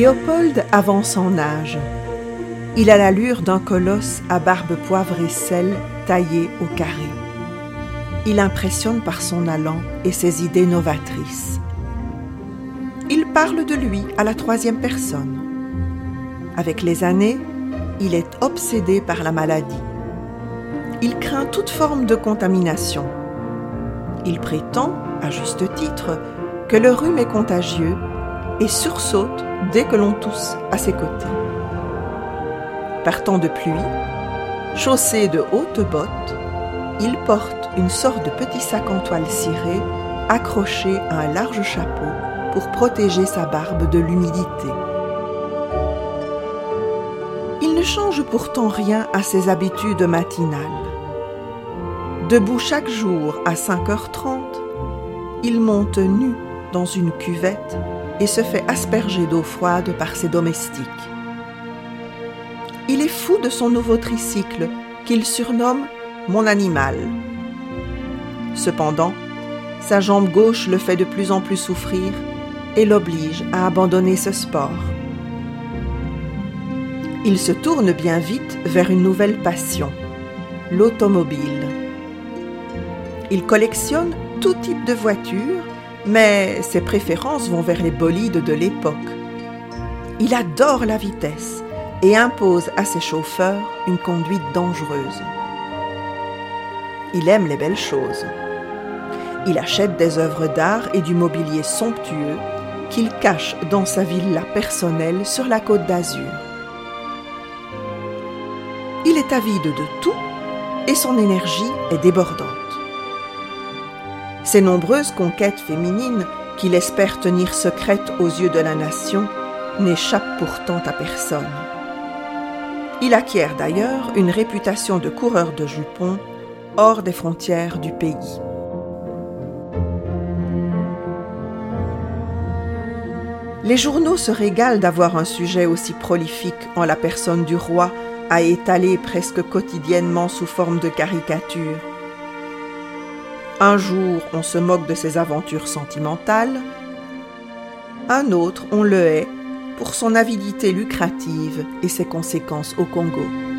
Léopold avance en âge. Il a l'allure d'un colosse à barbe poivre et sel taillé au carré. Il impressionne par son allant et ses idées novatrices. Il parle de lui à la troisième personne. Avec les années, il est obsédé par la maladie. Il craint toute forme de contamination. Il prétend, à juste titre, que le rhume est contagieux et sursaute dès que l'on tousse à ses côtés. Par temps de pluie, chaussé de hautes bottes, il porte une sorte de petit sac en toile cirée accroché à un large chapeau pour protéger sa barbe de l'humidité. Il ne change pourtant rien à ses habitudes matinales. Debout chaque jour à 5h30, il monte nu dans une cuvette et se fait asperger d'eau froide par ses domestiques. Il est fou de son nouveau tricycle qu'il surnomme mon animal. Cependant, sa jambe gauche le fait de plus en plus souffrir et l'oblige à abandonner ce sport. Il se tourne bien vite vers une nouvelle passion, l'automobile. Il collectionne tout type de voitures, mais ses préférences vont vers les bolides de l'époque. Il adore la vitesse et impose à ses chauffeurs une conduite dangereuse. Il aime les belles choses. Il achète des œuvres d'art et du mobilier somptueux qu'il cache dans sa villa personnelle sur la côte d'Azur. Il est avide de tout et son énergie est débordante. Ses nombreuses conquêtes féminines qu'il espère tenir secrètes aux yeux de la nation n'échappent pourtant à personne. Il acquiert d'ailleurs une réputation de coureur de jupons hors des frontières du pays. Les journaux se régalent d'avoir un sujet aussi prolifique en la personne du roi à étaler presque quotidiennement sous forme de caricature. Un jour, on se moque de ses aventures sentimentales, un autre, on le hait pour son avidité lucrative et ses conséquences au Congo.